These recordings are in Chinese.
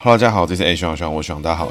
Hello，大家好，这是 A 徐徐，我徐大家好。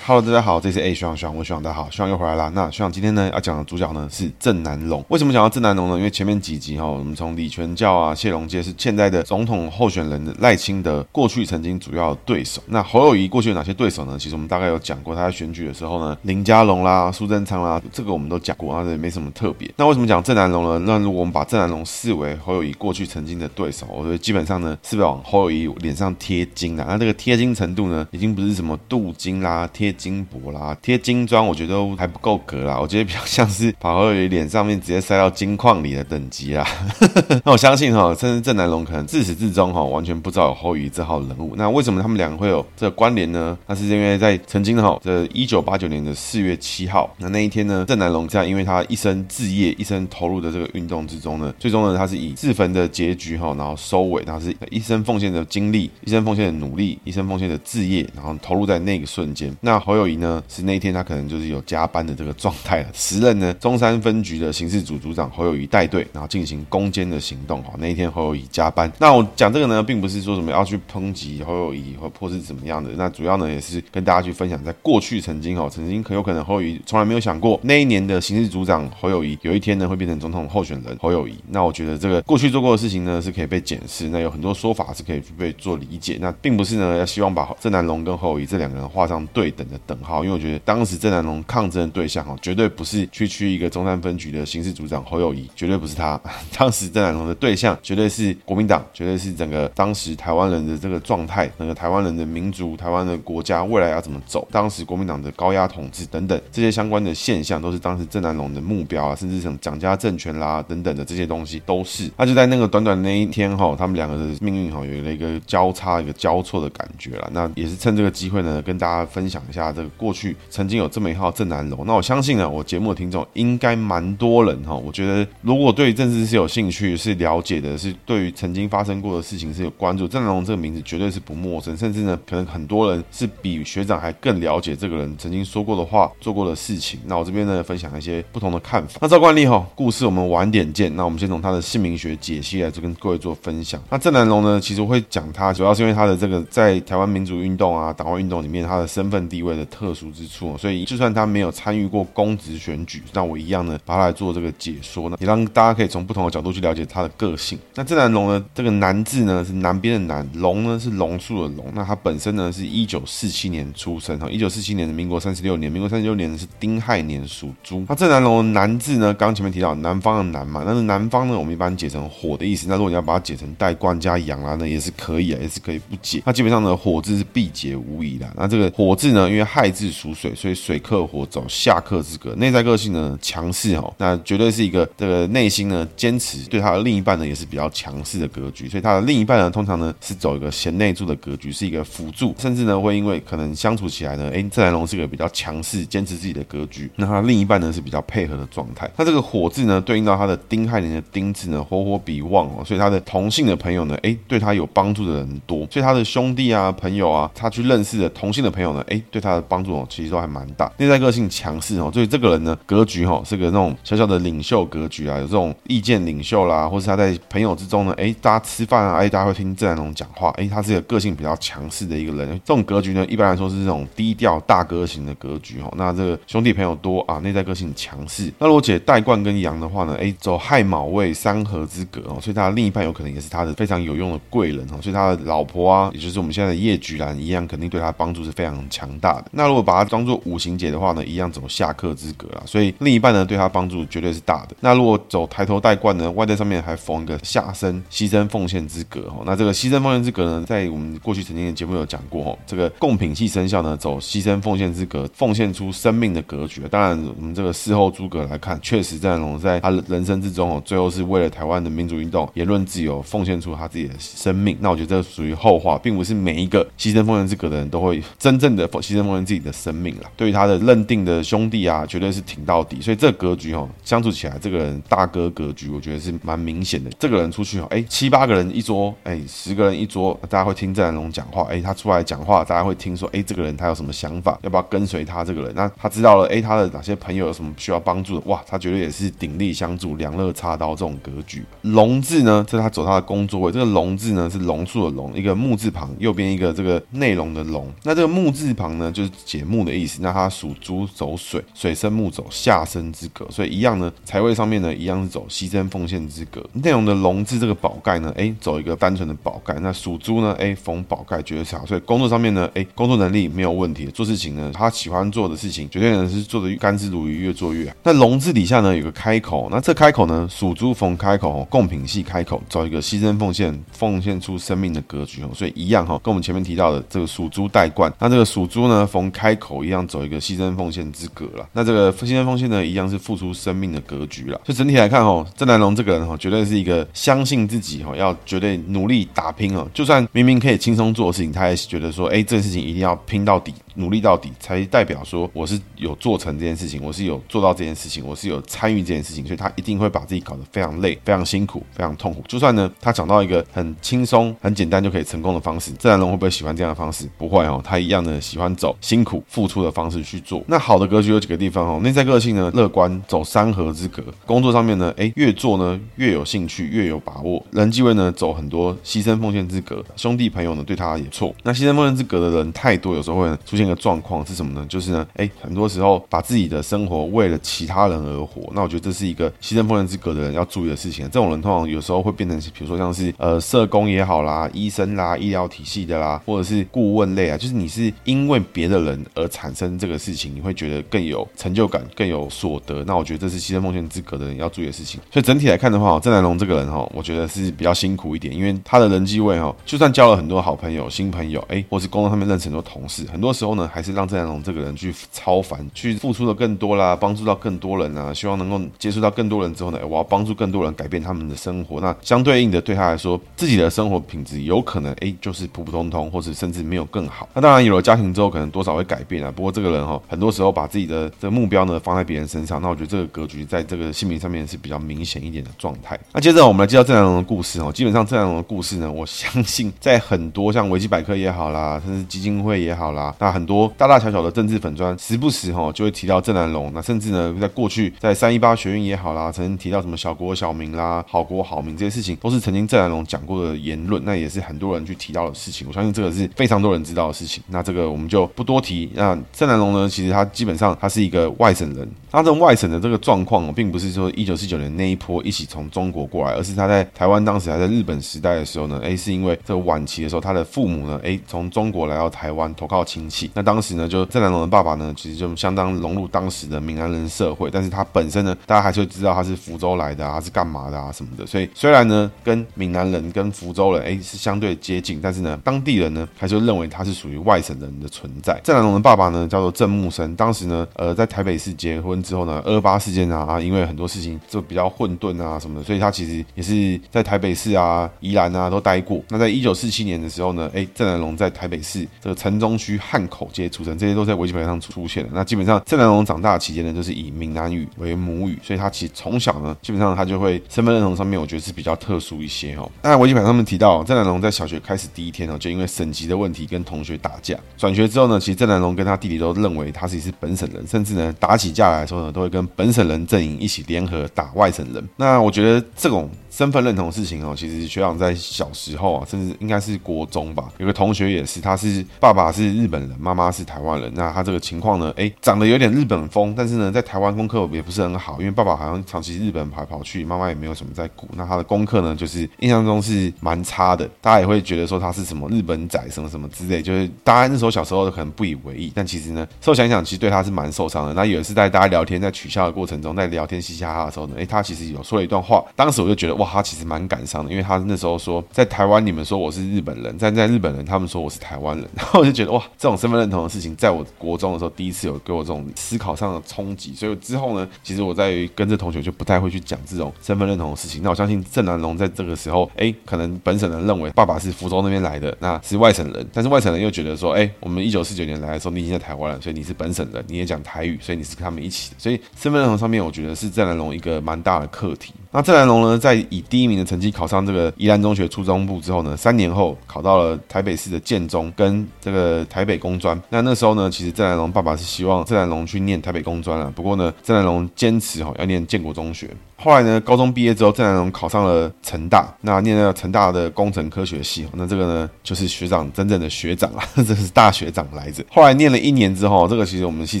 Hello，大家好，这是 A 徐朗，徐朗，我徐朗，大家好，徐朗又回来了。那徐朗今天呢要讲的主角呢是郑南榕。为什么讲到郑南榕呢？因为前面几集哈，我们从李全教啊、谢龙介是现在的总统候选人的赖清德过去曾经主要的对手。那侯友宜过去有哪些对手呢？其实我们大概有讲过，他在选举的时候呢，林佳龙啦、苏贞昌啦，这个我们都讲过，他这没什么特别。那为什么讲郑南榕呢？那如果我们把郑南榕视为侯友宜过去曾经的对手，我觉得基本上呢是往侯友宜脸上贴金啦。那这个贴金程度呢，已经不是什么镀金啦、贴。金箔啦，贴金砖，我觉得都还不够格啦。我觉得比较像是把侯友宜脸上面直接塞到金矿里的等级啦。那我相信哈，甚至郑南榕可能自始至终哈完全不知道有侯友宜这号人物。那为什么他们两个会有这个关联呢？那是因为在曾经哈这一九八九年的四月七号，那那一天呢，郑南榕在，因为他一生志业、一生投入的这个运动之中呢，最终呢，他是以自焚的结局哈，然后收尾，他是一生奉献的精力、一生奉献的努力、一生奉献的志业，然后投入在那个瞬间。那侯友谊呢，是那一天他可能就是有加班的这个状态了。时任呢中山分局的刑事组组长侯友谊带队，然后进行攻坚的行动。哈，那一天侯友谊加班。那我讲这个呢，并不是说什么要去抨击侯友谊或或是怎么样的。那主要呢，也是跟大家去分享，在过去曾经哦，曾经很有可能侯友谊从来没有想过，那一年的刑事组长侯友谊有一天呢会变成总统候选人侯友谊。那我觉得这个过去做过的事情呢，是可以被检视。那有很多说法是可以被做理解。那并不是呢要希望把郑南榕跟侯友宜这两个人画上对等的等号。因为我觉得当时郑南榕抗争的对象哦，绝对不是区区一个中山分局的刑事组长侯友谊，绝对不是他。当时郑南榕的对象绝对是国民党，绝对是整个当时台湾人的这个状态，那个台湾人的民族、台湾的国家未来要怎么走？当时国民党的高压统治等等这些相关的现象，都是当时郑南榕的目标啊，甚至什么蒋家政权啦等等的这些东西都是。那就在那个短短那一天哈，他们两个的命运哈有了一个交叉、一个交错的感觉了。那也是趁这个机会呢，跟大家分享一下这个过去曾经有这么一号郑南榕，那我相信呢，我节目的听众应该蛮多人哈。我觉得如果对政治是有兴趣、是了解的，是对于曾经发生过的事情是有关注，郑南榕这个名字绝对是不陌生，甚至呢，可能很多人是比学长还更了解这个人曾经说过的话、做过的事情。那我这边呢，分享一些不同的看法。那照惯例哈，故事我们晚点见。那我们先从他的姓名学解析来就跟各位做分享。那郑南榕呢，其实会讲他，主要是因为他的这个在台湾民主运动啊、党外运动里面，他的身份地位的特殊之处，所以就算他没有参与过公职选举，那我一样呢，把他来做这个解说呢，也让大家可以从不同的角度去了解他的个性。那郑南榕呢，这个南字呢是南边的南，榕呢是榕树的榕。那他本身呢是一九四七年出生哈，一九四七年的民国三十六年，民国三十六年是丁亥年属猪。那郑南榕的南字呢，刚前面提到南方的南嘛，但是南方呢，我们一般解成火的意思。那如果你要把它解成带冠加阳啦，那也是可以啊，也是可以不解。那基本上呢，火字是必解无疑的。那这个火字呢，因为亥字属水。所以水克火走下克之格，内在个性呢强势哦，那绝对是一个这个内心呢坚持，对他的另一半呢也是比较强势的格局。所以他的另一半呢通常呢是走一个贤内助的格局，是一个辅助，甚至呢会因为可能相处起来呢，哎，郑南龙是个比较强势、坚持自己的格局，那他另一半呢是比较配合的状态。那这个火字呢对应到他的丁亥年的丁字呢，火火比旺哦，所以他的同性的朋友呢，哎，对他有帮助的人多，所以他的兄弟啊、朋友啊，他去认识的同性的朋友呢，哎，对他帮助哦，其实都还蛮大。内在个性强势哦，所以这个人呢，格局哈是个那种小小的领袖格局啊，有这种意见领袖啦，或是他在朋友之中呢，哎，大家吃饭啊，哎，大家会听郑南榕讲话，哎，他是一个个性比较强势的一个人。这种格局呢，一般来说是这种低调大哥型的格局哈。那这个兄弟朋友多啊，内在个性强势。那如果解带冠跟阳的话呢，哎，走亥卯未三合之格哦，所以他的另一半有可能也是他的非常有用的贵人哦。所以他的老婆啊，也就是我们现在的叶菊兰一样，肯定对他帮助是非常强大。那如果把它当做五行解的话呢，一样走下克之格啊。所以另一半呢，对他帮助绝对是大的。那如果走抬头戴冠呢，外在上面还缝一个下身牺牲奉献之格哈。那这个牺牲奉献之格呢，在我们过去曾经的节目有讲过哈。这个贡品系生肖呢，走牺牲奉献之格，奉献出生命的格局。当然，我们这个事后诸葛来看，确实战龙在他人生之中哦，最后是为了台湾的民主运动、言论自由，奉献出他自己的生命。那我觉得这属于后话，并不是每一个牺牲奉献之格的人都会真正的牺牲奉献自己的生命了。对于他的认定的兄弟啊，绝对是挺到底。所以这个格局哦，相处起来，这个人大哥格局，我觉得是蛮明显的。这个人出去哦，哎，七八个人一桌，哎，十个人一桌，大家会听郑南榕讲话，哎，他出来讲话，大家会听说，哎，这个人他有什么想法，要不要跟随他这个人？那他知道了，哎，他的哪些朋友有什么需要帮助的？哇，他绝对也是鼎力相助，两肋插刀这种格局。龙字呢，是他走他的工作位，这个龙字呢是龙树的龙，一个木字旁，右边一个这个内容的龙。那这个木字旁呢，就是解木的意思。那他属猪，走水，水生木，走下生之格，所以一样呢，财位上面呢，一样是走牺牲奉献之格。内容的龙字这个宝盖呢，哎，走一个单纯的宝盖。那属猪呢，哎，逢宝盖绝对是好。所以工作上面呢，哎，工作能力没有问题，做事情呢，他喜欢做的事情，绝对呢是做的甘之如饴，越做越好。那龙字底下呢，有个开口，那这开口呢，属猪逢开口，贡品系开口，走一个牺牲奉献，奉献出生命的格局哦。所以一样哈，跟我们前面提到的这个属猪戴冠，那这个属猪呢，逢开口一样走一个牺牲奉献之格了。那这个牺牲奉献呢，一样是付出生命的格局了。所以整体来看哦，郑南龙这个人哈，绝对是一个相信自己哈，要绝对努力打拼哦。就算明明可以轻松做的事情，他也觉得说，哎，这件事情一定要拼到底。努力到底，才代表说我是有做成这件事情，我是有做到这件事情，我是有参与这件事情，所以他一定会把自己搞得非常累、非常辛苦、非常痛苦。就算呢，他找到一个很轻松、很简单就可以成功的方式，郑南龙会不会喜欢这样的方式？不会哦，他一样的喜欢走辛苦付出的方式去做。那好的格局有几个地方哦，内在个性呢，乐观，走三合之格。工作上面呢，哎，越做呢越有兴趣，越有把握。人际位呢，走很多牺牲奉献之格，兄弟朋友呢对他也错。那牺牲奉献之格的人太多，有时候会出现。一个状况是什么呢？就是呢，哎，很多时候把自己的生活为了其他人而活，那我觉得这是一个牺牲奉献之格的人要注意的事情。这种人通常有时候会变成，比如说像是呃社工也好啦，医生啦，医疗体系的啦，或者是顾问类啊，就是你是因为别的人而产生这个事情，你会觉得更有成就感，更有所得。那我觉得这是牺牲奉献资格的人要注意的事情。所以整体来看的话，郑南榕这个人哈，我觉得是比较辛苦一点，因为他的人际位哈，就算交了很多好朋友、新朋友，哎，或是工作上面认识很多同事，很多时候呢，还是让郑南榕。这个人去超凡，去付出的更多啦，帮助到更多人啊，希望能够接触到更多人之后呢，我要帮助更多人改变他们的生活。那相对应的，对他来说，自己的生活品质有可能哎，就是普普通通，或者甚至没有更好。那当然有了家庭之后，可能多少会改变啊。不过这个人哈，很多时候把自己的这个目标呢放在别人身上，那我觉得这个格局在这个姓名上面是比较明显一点的状态。那接着我们来介绍郑南榕的故事哦。基本上郑南榕的故事呢，我相信在很多像维基百科也好啦，甚至基金会也好啦，那很多大大小小的。政治粉专时不时哈就会提到郑南榕，那甚至呢，在过去在三一八学运也好啦，曾经提到什么小国小民啦、好国好民这些事情，都是曾经郑南榕讲过的言论，那也是很多人去提到的事情。我相信这个是非常多人知道的事情。那这个我们就不多提。那郑南榕呢，其实他基本上他是一个外省人，他这外省的这个状况，并不是说一九四九年那一波一起从中国过来，而是他在台湾当时还在日本时代的时候呢，哎，是因为这个晚期的时候，他的父母呢，哎，从中国来到台湾投靠亲戚，那当时呢，就郑南榕的爸爸呢，其实就相当融入当时的闽南人社会，但是他本身呢，大家还是会知道他是福州来的啊，是干嘛的啊什么的。所以虽然呢，跟闽南人跟福州人哎是相对接近，但是呢，当地人呢还是认为他是属于外省人的存在。郑南榕的爸爸呢叫做郑木生，当时呢，呃，在台北市结婚之后呢，二八事件啊，因为很多事情就比较混沌啊什么的，所以他其实也是在台北市啊、宜兰啊都待过。那在一九四七年的时候呢，哎，郑南榕在台北市这个城中区汉口街出生，这些都在维基百科上出现。那基本上郑南榕长大的期间呢，就是以闽南语为母语，所以他其实从小呢，基本上他就会身份认同上面，我觉得是比较特殊一些哦。那维基百科上面提到，郑南榕在小学开始第一天呢，就因为省级的问题跟同学打架。转学之后呢，其实郑南榕跟他弟弟都认为他自己是本省人，甚至呢打起架来的时候呢，都会跟本省人阵营一起联合打外省人。那我觉得这种。身份认同的事情哦，其实学长在小时候啊，甚至应该是国中吧，有个同学也是，他是爸爸是日本人，妈妈是台湾人。那他这个情况呢，哎，长得有点日本风，但是呢，在台湾功课也不是很好，因为爸爸好像长期日本跑来跑去，妈妈也没有什么在顾。那他的功课呢，就是印象中是蛮差的，大家也会觉得说他是什么日本仔什么什么之类，就是大家那时候小时候可能不以为意，但其实呢，事后想想，其实对他是蛮受伤的。那有一次在大家聊天，在取笑的过程中，在聊天嘻嘻哈哈的时候呢，哎，他其实有说了一段话，当时我就觉得哇，他其实蛮感伤的，因为他那时候说，在台湾你们说我是日本人，但在日本人他们说我是台湾人，然后我就觉得哇，这种身份认同的事情，在我国中的时候第一次有给我这种思考上的冲击，所以之后呢，其实我在跟这同学就不太会去讲这种身份认同的事情。那我相信郑南榕在这个时候，哎，可能本省人认为爸爸是福州那边来的，那是外省人，但是外省人又觉得说，哎，我们一九四九年来的时候，你已经在台湾了，所以你是本省人，你也讲台语，所以你是跟他们一起的，所以身份认同上面，我觉得是郑南榕一个蛮大的课题。那郑南龙呢，在以第一名的成绩考上这个宜兰中学初中部之后呢，三年后考到了台北市的建中跟这个台北工专。那那时候呢，其实郑南龙爸爸是希望郑南龙去念台北工专啊，不过呢，郑南龙坚持哈要念建国中学。后来呢，高中毕业之后，郑南榕考上了成大，那念了成大的工程科学系。那这个呢，就是学长真正的学长啊，这是大学长来着。后来念了一年之后，这个其实我们系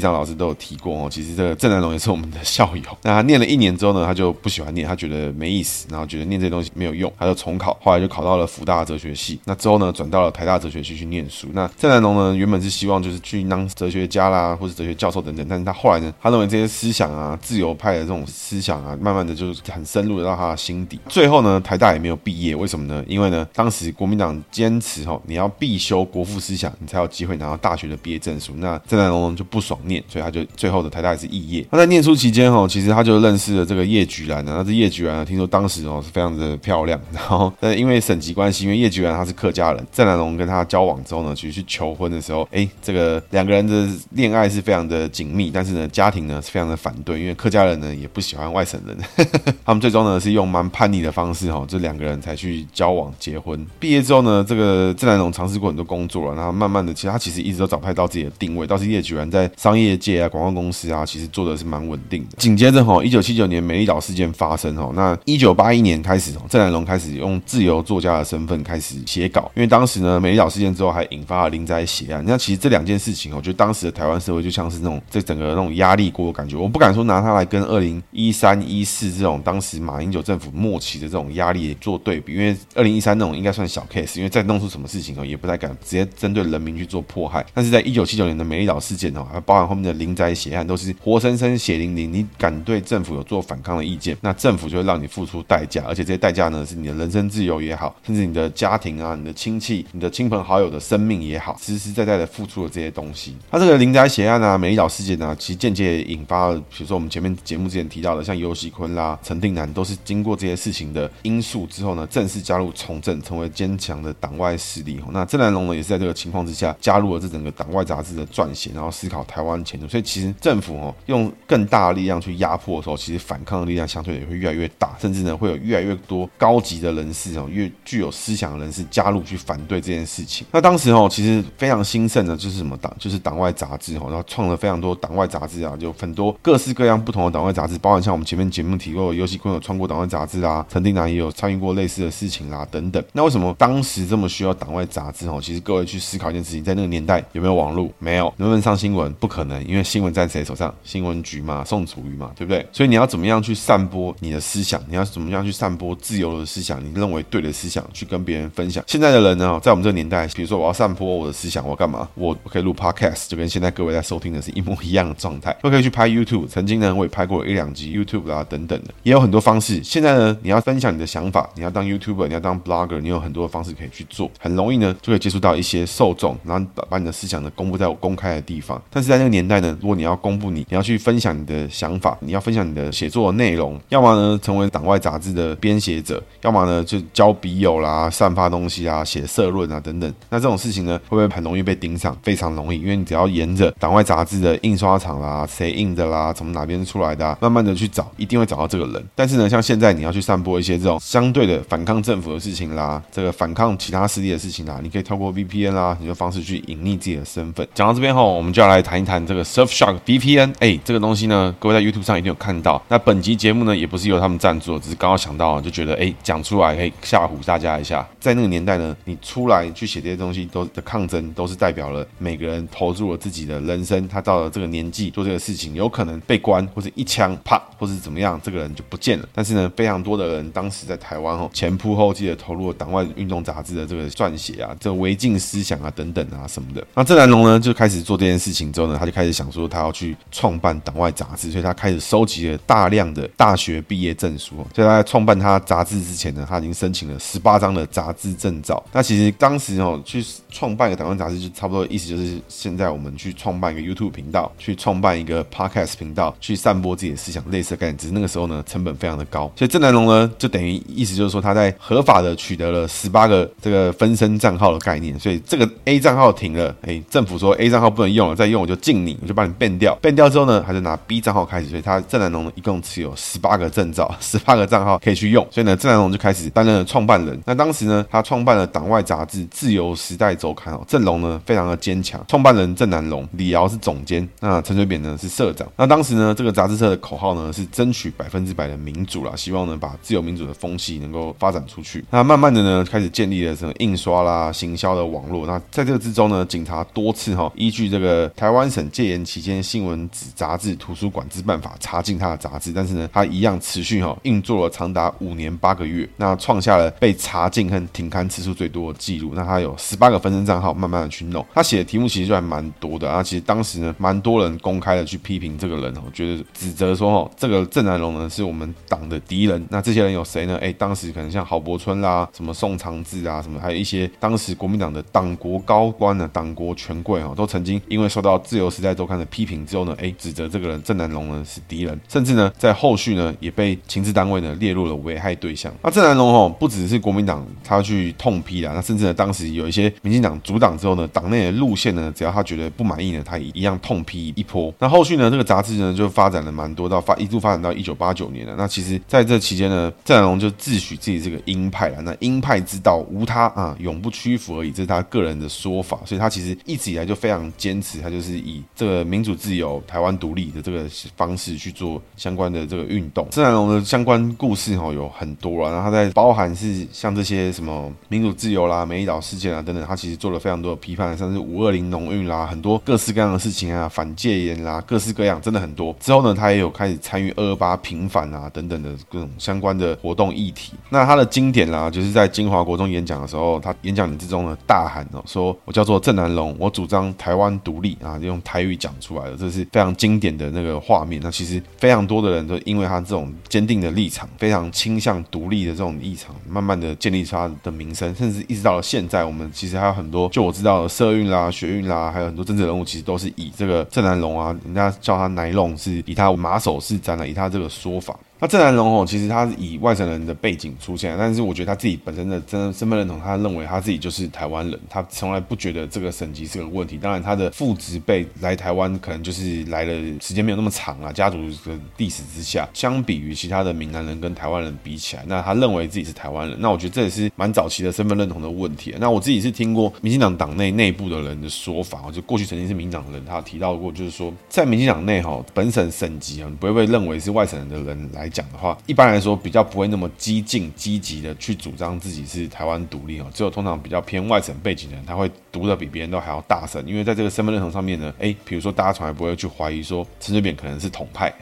上老师都有提过哦。其实这个郑南榕也是我们的校友。那他念了一年之后呢，他就不喜欢念，他觉得没意思，然后觉得念这些东西没有用，他就重考。后来就考到了辅大哲学系。那之后呢，转到了台大哲学系去念书。那郑南榕呢，原本是希望就是去当哲学家啦，或是哲学教授等等。但是他后来呢，他认为这些思想啊，自由派的这种思想啊，慢慢的就是很深。入的到他的心底。最后呢，台大也没有毕业，为什么呢？因为呢，当时国民党坚持吼，你要必修国父思想，你才有机会拿到大学的毕业证书。那郑南榕就不爽念，所以他就最后的台大也是肄业。他在念书期间吼，其实他就认识了这个叶菊兰呢。那这叶菊兰呢，听说当时哦是非常的漂亮。然后，但因为省级关系，因为叶菊兰她是客家人，郑南榕跟他交往之后呢，其实去求婚的时候，哎，这个两个人的恋爱是非常的紧密，但是呢，家庭呢是非常的反对，因为客家人呢也不喜欢外省人，他们最终呢是用蛮叛逆的方式哈，这两个人才去交往结婚。毕业之后呢，这个郑南榕尝试过很多工作了，然后慢慢的，其实他其实一直都找不到自己的定位。倒是叶菊兰在商业界啊、广告公司啊，其实做的是蛮稳定的。紧接着哈，一九七九年美丽岛事件发生哈，那一九八一年开始，郑南榕开始用自由作家的身份开始写稿，因为当时呢，美丽岛事件之后还引发了林宅血案。那其实这两件事情，我觉得当时的台湾社会就像是那种这整个那种压力锅感觉。我不敢说拿它来跟二零一三一四是这种当时马英九政府末期的这种压力做对比，因为二零一三那种应该算小 case，因为再弄出什么事情哦，也不太敢直接针对人民去做迫害。但是在一九七九年的美丽岛事件哦，还包含后面的林宅血案，都是活生生血淋淋。你敢对政府有做反抗的意见，那政府就会让你付出代价，而且这些代价呢，是你的人身自由也好，甚至你的家庭啊、你的亲戚、你的亲朋好友的生命也好，实实在在的付出了这些东西。他这个林宅血案啊、美丽岛事件啊，其实间接引发了，比如说我们前面节目之前提到的，像游锡堃啦、陈定南，都是经过这些事情的因素之后呢，正式加入从政，成为坚强的党外势力。那郑南榕呢，也是在这个情况之下加入了这整个党外杂志的撰写，然后思考台湾前途。所以其实政府哦，用更大的力量去压迫的时候，其实反抗的力量相对也会越来越大，甚至呢会有越来越多高级的人士哦，越具有思想的人士加入去反对这件事情。那当时哦，其实非常兴盛的就是什么党，就是党外杂志哦，然后创了非常多党外杂志啊，就很多各式各样不同的党外杂志，包含像我们前面节目提过的游锡堃有穿过党外杂志啊，陈定南也有参与过类似的事情啦，等等。那为什么当时这么需要党外杂志？哦，其实各位去思考一件事情，在那个年代有没有网络？没有，能不能上新闻？不可能，因为新闻在谁手上？新闻局嘛，宋楚瑜嘛，对不对？所以你要怎么样去散播你的思想？你要怎么样去散播自由的思想？你认为对的思想，去跟别人分享。现在的人呢，在我们这个年代，比如说我要散播我的思想，我干嘛？我可以录 podcast，就跟现在各位在收听的是一模一样的状态。我可以去拍 YouTube，曾经呢，我也拍过一两集 YouTube 啊，等等也有很多方式。现在呢，你要分享你的想法，你要当 YouTuber，你要当 Blogger，你有很多的方式可以去做，很容易呢就可以接触到一些受众，然后把把你的思想呢公布在我公开的地方。但是在那个年代呢，如果你要公布你，你要去分享你的想法，你要分享你的写作的内容，要么呢成为党外杂志的编写者，要么呢就交笔友啦、散发东西啊、写社论啊等等。那这种事情呢，会不会很容易被盯上？非常容易，因为你只要沿着党外杂志的印刷厂啦、谁印的啦、从哪边出来的、慢慢的去找，一定会找到。这个人。但是呢，像现在你要去散播一些这种相对的反抗政府的事情啦，这个反抗其他势力的事情啦，你可以透过 VPN 啦，你的方式去隐匿自己的身份。讲到这边后，我们就要来谈一谈这个 Surfshark VPN。哎，这个东西呢，各位在 YouTube 上一定有看到。那本集节目呢，也不是由他们赞助，只是刚刚想到，就觉得哎，讲出来可以吓唬大家一下。在那个年代呢，你出来去写这些东西，都的抗争都是代表了每个人投入了自己的人生。他到了这个年纪做这个事情，有可能被关，或者一枪啪，或者怎么样，这个人就不见了。但是呢，非常多的人当时在台湾哦，前仆后继的投入了党外运动杂志的这个撰写啊，这个违禁思想啊等等啊什么的。那郑南榕呢，就开始做这件事情之后呢，他就开始想说，他要去创办党外杂志，所以他开始收集了大量的大学毕业证书。所以他在创办他杂志之前呢，他已经申请了十八张的杂志证照。那其实当时哦，去创办一个党外杂志，就差不多意思就是现在我们去创办一个 YouTube 频道，去创办一个 Podcast 频道，去散播自己的思想，类似的概念。只是那个时时候呢，成本非常的高。所以郑南榕呢，就等于意思就是说，他在合法的取得了十八个这个分身账号的概念。所以这个 A 账号停了，哎，政府说 A 账号不能用了，再用我就禁你，我就把你 ban 掉。ban 掉之后呢，还是拿 B 账号开始。所以他郑南榕呢，一共持有十八个证照，十八个账号可以去用。所以呢，郑南榕就开始担任了创办人。那当时呢，他创办了党外杂志《自由时代周刊》哦，郑龙呢非常的坚强。创办人郑南榕，李敖是总监，那陈水扁呢是社长。那当时呢，这个杂志社的口号呢是争取百百分之百的民主啦，希望呢把自由民主的风气能够发展出去。那慢慢的呢，开始建立了什么印刷啦、行销的网络。那在这个之中呢，警察多次哈依据这个台湾省戒严期间新闻纸杂志图书管制办法查禁他的杂志，但是呢，他一样持续哈运作了长达五年八个月，那创下了被查禁和停刊次数最多的记录。那他有十八个分身账号，慢慢的去弄。他写的题目其实就还蛮多的啊。其实当时呢，蛮多人公开的去批评这个人哦，觉得指责说哦，这个郑南榕呢是我们党的敌人。那这些人有谁呢？哎，当时可能像郝柏村啦，什么宋长志啊，什么还有一些当时国民党的党国高官呢，党国权贵哦，都曾经因为受到《自由时代周刊》的批评之后呢，哎，指责这个人郑南榕呢是敌人，甚至呢在后续呢也被情治单位呢列入了危害对象。那郑南榕哦，不只是国民党他去痛批啦，那甚至呢当时有一些民进党阻挡之后呢，党内的路线呢，只要他觉得不满意呢，他一样痛批一波。那后续呢，这个杂志呢就发展了蛮多，到发一度发展到一九八八九年了。那其实在这期间呢，郑南榕就自诩自己是个鹰派了。那鹰派之道无他啊，永不屈服而已，这是他个人的说法。所以他其实一直以来就非常坚持，他就是以这个民主自由、台湾独立的这个方式去做相关的这个运动。郑南榕的相关故事哈有很多了，然后他在包含是像这些什么民主自由啦、美丽岛事件啊等等，他其实做了非常多的批判，像是五二零农运啦，很多各式各样的事情啊，反戒严啦，各式各样，真的很多。之后呢，他也有开始参与二二八平平反啊等等的各种相关的活动议题。那他的经典啦，就是在金华国中演讲的时候，他演讲之中呢大喊哦，说我叫做郑南榕，我主张台湾独立啊，用台语讲出来的，这是非常经典的那个画面。那其实非常多的人都因为他这种坚定的立场，非常倾向独立的这种立场，慢慢的建立出他的名声，甚至一直到了现在，我们其实还有很多，就我知道的社运啦、学运啦，还有很多政治人物，其实都是以这个郑南榕啊，人家叫他奶龙，是以他马首是瞻的，以他这个说法。那郑南榕哦，其实他是以外省人的背景出现，但是我觉得他自己本身的真身份认同，他认为他自己就是台湾人，他从来不觉得这个省级是个问题。当然，他的父执辈来台湾，可能就是来了时间没有那么长啊，家族的历史之下，相比于其他的闽南人跟台湾人比起来，那他认为自己是台湾人，那我觉得这也是蛮早期的身份认同的问题。那我自己是听过民进党党内内部的人的说法，就过去曾经是民进党的人，他有提到过，就是说在民进党内哈，本省省级啊，不会被认为是外省人的人来讲的话，一般来说比较不会那么激进、积极的去主张自己是台湾独立哦。只有通常比较偏外省背景的人，他会读的比别人都还要大声，因为在这个身份认同上面呢，诶，比如说大家从来不会去怀疑说陈水扁可能是统派，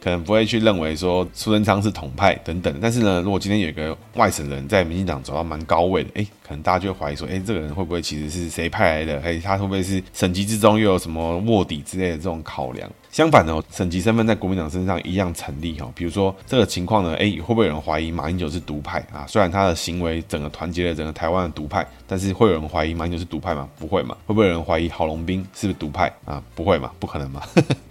可能不会去认为说苏贞昌是统派等等。但是呢，如果今天有一个外省人在民进党走到蛮高位的，诶，可能大家就会怀疑说，诶，这个人会不会其实是谁派来的？诶，他会不会是省籍之中又有什么卧底之类的这种考量？相反呢，省级身份在国民党身上一样成立哈。比如说这个情况呢，哎，会不会有人怀疑马英九是独派啊？虽然他的行为整个团结了整个台湾的独派，但是会有人怀疑马英九是独派吗？不会嘛？会不会有人怀疑郝龙斌是不是独派啊？不会嘛？不可能嘛？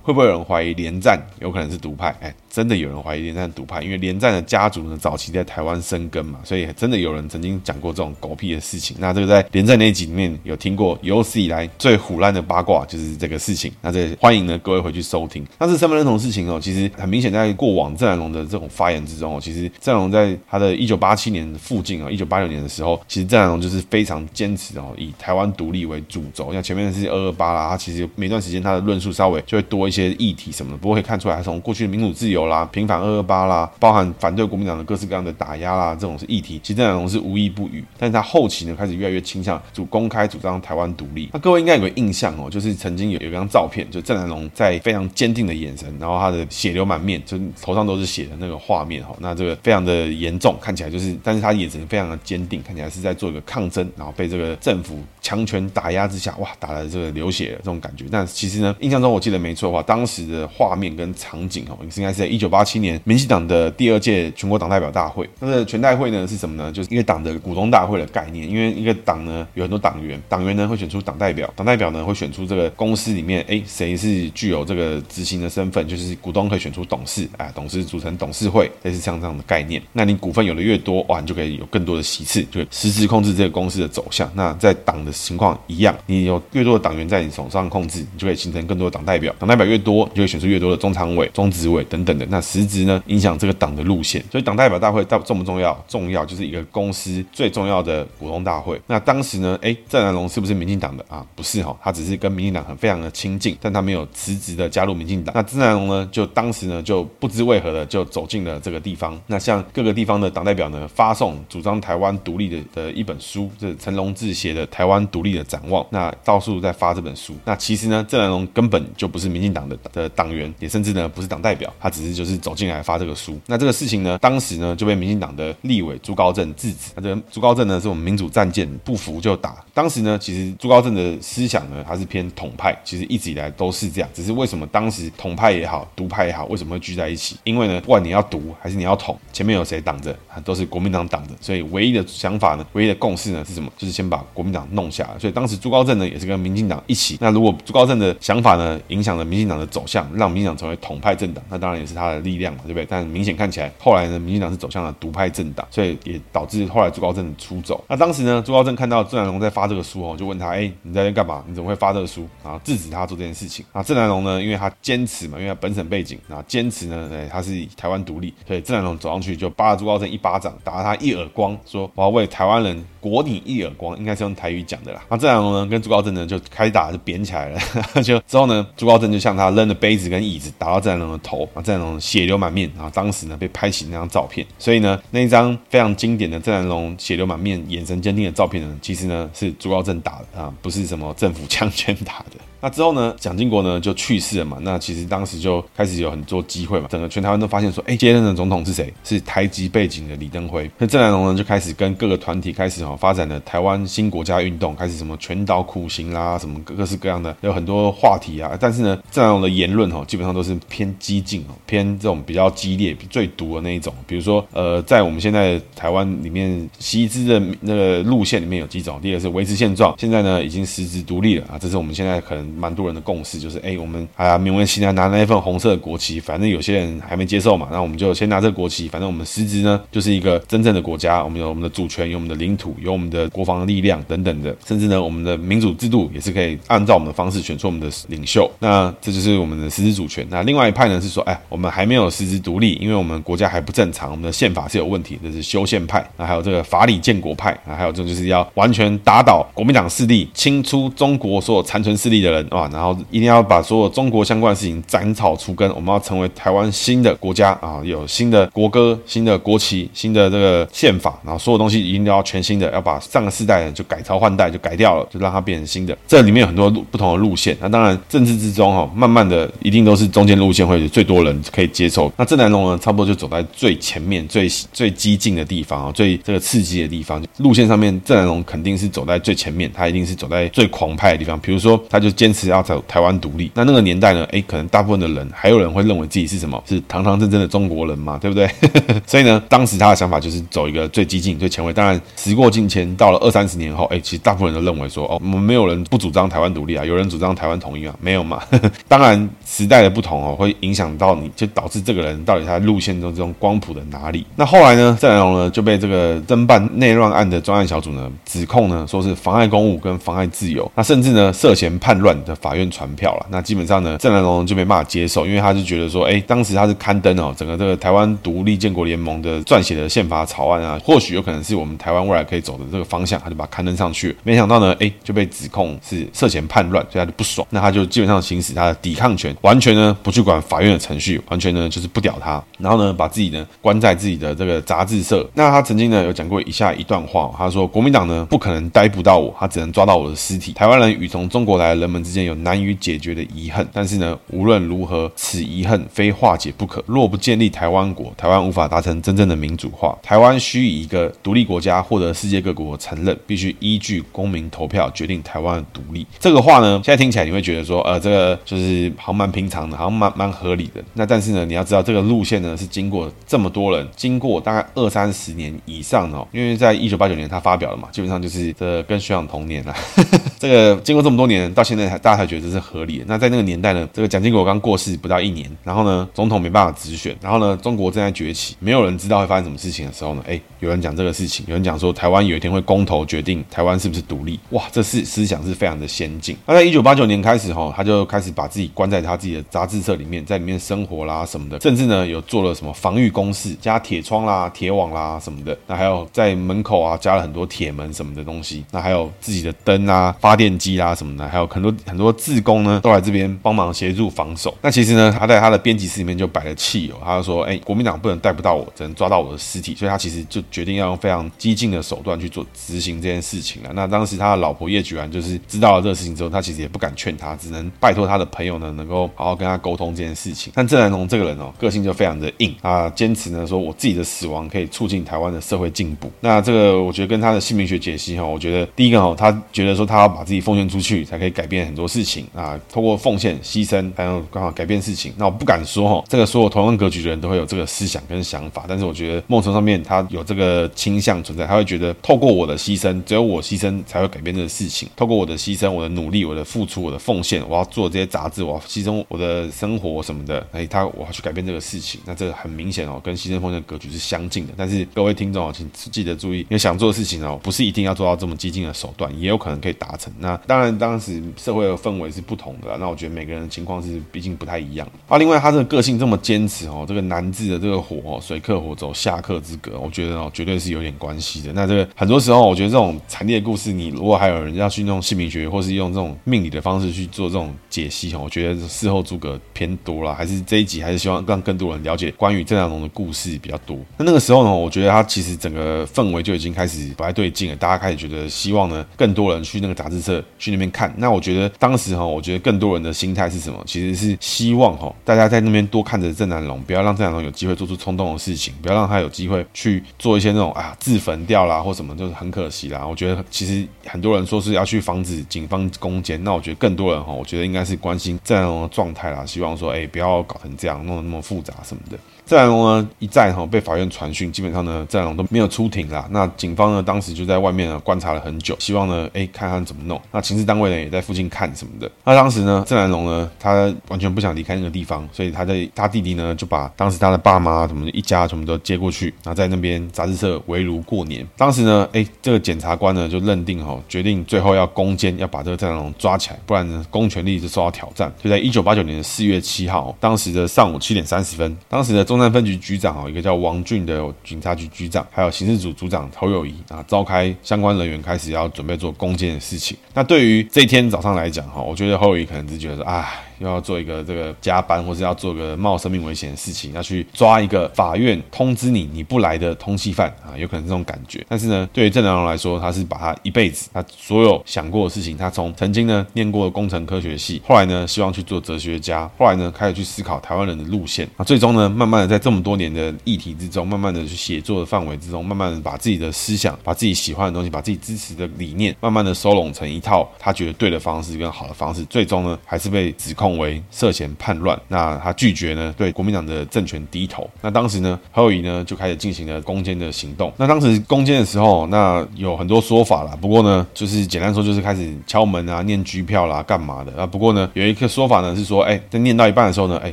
会不会有人怀疑连战有可能是独派？哎，真的有人怀疑连战独派，因为连战的家族呢早期在台湾生根嘛，所以真的有人曾经讲过这种狗屁的事情。那这个在连战那一集里面有听过，有史以来最腐烂的八卦就是这个事情。那这欢迎呢各位回去收听。但是身份认同事情哦，其实很明显在过往郑南榕的这种发言之中哦，其实郑南榕在他的一九八七年附近啊，一九八六年的时候，其实郑南榕就是非常坚持哦，以台湾独立为主轴。像前面的是二二八啦，他其实每段时间他的论述稍微就会多一些些议题什么的，不过可以看出来，他从过去的民主自由啦、平反二二八啦，包含反对国民党的各式各样的打压啦，这种是议题，其实郑南榕是无一不语。但是他后期呢，开始越来越倾向主公开主张台湾独立。那各位应该有个印象哦，就是曾经有有一张照片，就郑南榕在非常坚定的眼神，然后他的血流满面，就头上都是血的那个画面哈。那这个非常的严重，看起来就是，但是他眼神非常的坚定，看起来是在做一个抗争，然后被这个政府强权打压之下，哇，打的这个流血的这种感觉。但其实呢，印象中我记得没错的话，当时的画面跟场景哦，应该是在一九八七年民进党的第二届全国党代表大会。那个全代会呢是什么呢？就是一个党的股东大会的概念。因为一个党呢有很多党员，党员呢会选出党代表，党代表呢会选出这个公司里面，哎，谁是具有这个执行的身份，就是股东可以选出董事，啊，董事组成董事会，类似像这样的概念。那你股份有的越多，哇，你就可以有更多的席次，就实质控制这个公司的走向。那在党的情况一样，你有越多的党员在你手上控制，你就可以形成更多的党代表，党代表越越多，你就会选出越多的中常委、中执委等等的。那实质呢，影响这个党的路线。所以党代表大会到重不重要？重要，就是一个公司最重要的股东大会。那当时呢，哎，郑南榕是不是民进党的啊？不是哈、哦，他只是跟民进党很非常的亲近，但他没有辞职的加入民进党。那郑南榕呢，就当时呢就不知为何的就走进了这个地方。那向各个地方的党代表呢发送主张台湾独立的的一本书，这是陈龙志写的《台湾独立的展望》。那到处在发这本书。那其实呢，郑南榕根本就不是民进党的的党员，也甚至呢不是党代表，他只是就是走进来发这个书。那这个事情呢，当时呢就被民进党的立委朱高正制止。那这个朱高正呢是我们民主战舰，不服就打。当时呢，其实朱高正的思想呢，他是偏统派，其实一直以来都是这样。只是为什么当时统派也好，独派也好，为什么会聚在一起？因为呢，不管你要独还是你要统，前面有谁挡着，都是国民党挡着。所以唯一的想法呢，唯一的共识呢是什么？就是先把国民党弄下来。所以当时朱高正呢也是跟民进党一起。那如果朱高正的想法呢影响了民进党的走向，让民进党成为统派政党，那当然也是他的力量嘛，对不对？但明显看起来，后来呢，民进党是走向了独派政党，所以也导致后来朱高正出走。那当时呢，朱高正看到郑南榕在发这个书哦，就问他：哎，你在这干嘛？你怎么会发这个书？然后制止他做这件事情。啊，郑南榕呢，因为他坚持嘛，因为他本省背景，然后，坚持呢，哎，他是台湾独立，所以郑南榕走上去就扒了朱高正一巴掌，打了他一耳光，说我要为台湾人国你一耳光，应该是用台语讲的啦。那郑南榕呢，跟朱高正呢就开打就扁起来了，就之后呢，朱高正就向他扔了杯子跟椅子，打到郑南榕的头，啊，郑南榕血流满面，然后当时呢被拍起那张照片，所以呢，那一张非常经典的郑南榕血流满面、眼神坚定的照片呢，其实呢是朱高正打的啊，不是什么政府枪权打的。那之后呢，蒋经国呢就去世了嘛。那其实当时就开始有很多机会嘛，整个全台湾都发现说，哎，接任的总统是谁？是台籍背景的李登辉。那郑南榕呢就开始跟各个团体开始哈发展了台湾新国家运动，开始什么全岛苦行啦，什么各式各样的，有很多话题啊。但是呢，郑南榕的言论哈基本上都是偏激进哦，偏这种比较激烈、最毒的那一种。比如说，呃，在我们现在台湾里面，习之的那个路线里面有几种，第一个是维持现状，现在呢已经实质独立了啊，这是我们现在可能。蛮多人的共识就是，哎，我们啊，勉为其难拿那一份红色的国旗，反正有些人还没接受嘛，那我们就先拿这个国旗，反正我们实质呢就是一个真正的国家，我们有我们的主权，有我们的领土，有我们的国防力量等等的，甚至呢，我们的民主制度也是可以按照我们的方式选出我们的领袖。那这就是我们的实质主权。那另外一派呢是说，哎，我们还没有实质独立，因为我们国家还不正常，我们的宪法是有问题，这是修宪派。那还有这个法理建国派，啊，还有这种就是要完全打倒国民党势力，清出中国所有残存势力的人啊，然后一定。要把所有中国相关的事情斩草除根，我们要成为台湾新的国家啊！有新的国歌、新的国旗、新的这个宪法，然后所有东西一定要全新的，要把上个世代就改朝换代就改掉了，就让它变成新的。这里面有很多路不同的路线。那当然，政治之中哈，慢慢的一定都是中间路线会最多人可以接受。那郑南榕呢，差不多就走在最前面、最最激进的地方啊，最这个刺激的地方。路线上面，郑南榕肯定是走在最前面，他一定是走在最狂派的地方。比如说，他就坚持要走台湾。独立，那那个年代呢？诶，可能大部分的人还有人会认为自己是什么？是堂堂正正的中国人嘛？对不对？所以呢，当时他的想法就是走一个最激进、最前卫。当然，时过境迁，到了二三十年后，诶，其实大部分人都认为说，哦，我们没有人不主张台湾独立啊，有人主张台湾统一啊，没有嘛？当然时代的不同哦，会影响到你，就导致这个人到底他路线中这种光谱的哪里。那后来呢，郑南榕呢就被这个侦办内乱案的专案小组呢指控呢，说是妨碍公务跟妨碍自由，那甚至呢涉嫌叛乱的法院传票了。那基本上呢，郑南榕就没办法接受，因为他就觉得说，哎，当时他是刊登哦整个这个台湾独立建国联盟的撰写的宪法草案啊，或许有可能是我们台湾未来可以走的这个方向，他就把它刊登上去。没想到呢，哎，就被指控是涉嫌叛乱，所以他就不爽，那他就基本上行使他的抵抗权，完全呢不去管法院的程序，完全呢就是不屌他，然后呢把自己呢关在自己的这个杂志社。那他曾经呢有讲过以下一段话，他说国民党呢不可能逮捕到我，他只能抓到我的尸体。台湾人与从中国来的人们之间有难以解决的遗恨，但是呢无论如何，此遗恨非化解不可。若不建立台湾国，台湾无法达成真正的民主化。台湾需以一个独立国家获得世界各国承认，必须依据公民投票决定台湾的独立。这个话呢，现在听起来你会觉得说，呃，这个就是好像蛮平常的，好像蛮蛮合理的。那但是呢，你要知道这个路线呢是经过这么多人，经过大概二三十年以上哦，因为在一九八九年他发表了嘛，基本上就是这跟学长同年了。这个经过这么多年，到现在才大家才觉得这是合理的。那在那个年代呢，这个蒋经国刚过世不到一年，然后呢，总统没办法直选，然后呢，中国正在崛起，没有人知道会发生什么事情的时候呢，哎，有人讲这个事情，有人讲说台湾有一天会公投决定台湾是不是独立，哇，这是思想是非常的先进。那在一九八九年开始哈，他就开始把自己关在他自己的杂志社里面，在里面生活啦什么的，甚至呢有做了什么防御工事，加铁窗啦、铁网啦什么的，那还有在门口啊加了很多铁门什么的东西，那还有自己的灯啊、发电机啊什么的，还有很多很多自工呢都来这边帮忙协助防守。那其实呢，他在他的编辑室里面就摆了汽油，他就说，哎，国民党不能带不到我，只能抓到我的尸体，所以他其实就决定要用非常激进的手段去做执行这件事情了。那当时他的老婆叶菊兰就是知道了这个事情之后，他其实也不敢劝他，只能拜托他的朋没有呢，能够好好跟他沟通这件事情。但郑南榕这个人哦，个性就非常的硬啊，坚持呢说我自己的死亡可以促进台湾的社会进步。那这个我觉得跟他的姓名学解析哈，我觉得第一个哦，他觉得说他要把自己奉献出去，才可以改变很多事情啊，通过奉献牺牲才能刚好改变事情。那我不敢说哈，这个所有同样格局的人都会有这个思想跟想法，但是我觉得梦从上面他有这个倾向存在，他会觉得透过我的牺牲，只有我牺牲才会改变这个事情。透过我的牺牲，我的努力，我的付出，我的奉献，我要做这些杂自，我牺牲我的生活什么的，哎，他我要去改变这个事情。那这个很明显哦，跟牺牲奉献格局是相近的。但是各位听众哦，请记得注意，因为想做的事情哦，不是一定要做到这么激进的手段，也有可能可以达成。那当然，当时社会的氛围是不同的。那我觉得每个人的情况是毕竟不太一样。啊，另外他这个个性这么坚持哦，这个南字的这个火哦，水克火走下克之格，我觉得哦，绝对是有点关系的。那这个很多时候，我觉得这种惨烈的故事，你如果还有人要去用姓名学，或是用这种命理的方式去做这种解析哦，我觉得事后诸葛偏多了。还是这一集还是希望让更多人了解关于郑南榕的故事比较多。那那个时候呢，我觉得他其实整个氛围就已经开始不太对劲了，大家开始觉得希望呢，更多人去那个杂志社去那边看。那我觉得当时哈，我觉得更多人的心态是什么？其实是希望哈，大家在那边多看着郑南榕，不要让郑南榕有机会做出冲动的事情，不要让他有机会去做一些那种啊自焚掉啦或什么，就是很可惜啦。我觉得其实很多人说是要去防止警方攻坚，那我觉得更多人哈，我觉得应该是关心郑南榕的状态啦，希望说哎不要搞成这样，弄得那么复杂什么的。郑南榕呢一再哈被法院传讯，基本上呢郑南榕都没有出庭啦。那警方呢当时就在外面呢观察了很久，希望呢哎看看怎么弄。那情治单位呢也在附近看什么的。那当时呢郑南榕呢他完全不想离开那个地方，所以他在他弟弟呢就把当时他的爸妈什么一家什么都接过去，然后在那边杂志社围炉过年。当时呢哎这个检察官呢就认定哈决定最后要攻坚，要把这个郑南榕抓起来，不然呢公权力就受到挑战。就在一九八九年的四月七号，当时的上午七点三十分，当时的中。山分局局长哦，一个叫王俊的警察局局长，还有刑事组组长侯友谊啊，召开相关人员开始要准备做攻坚的事情。那对于这一天早上来讲哈，我觉得侯友谊可能是觉得说，哎。又要做一个这个加班，或是要做个冒生命危险的事情，要去抓一个法院通知你你不来的通缉犯啊，有可能这种感觉。但是呢，对于郑南榕来说，他是把他一辈子他所有想过的事情，他从曾经呢念过工程科学系，后来呢希望去做哲学家，后来呢开始去思考台湾人的路线啊，最终呢慢慢的在这么多年的议题之中，慢慢的去写作的范围之中，慢慢的把自己的思想，把自己喜欢的东西，把自己支持的理念，慢慢的收拢成一套他觉得对的方式跟好的方式，最终呢还是被指控。控为涉嫌叛乱，那他拒绝呢对国民党的政权低头。那当时呢，侯友宜呢就开始进行了攻坚的行动。那当时攻坚的时候，那有很多说法啦。不过呢，就是简单说，就是开始敲门啊、念居票啦、干嘛的啊。不过呢，有一个说法呢是说，哎，在念到一半的时候呢，哎，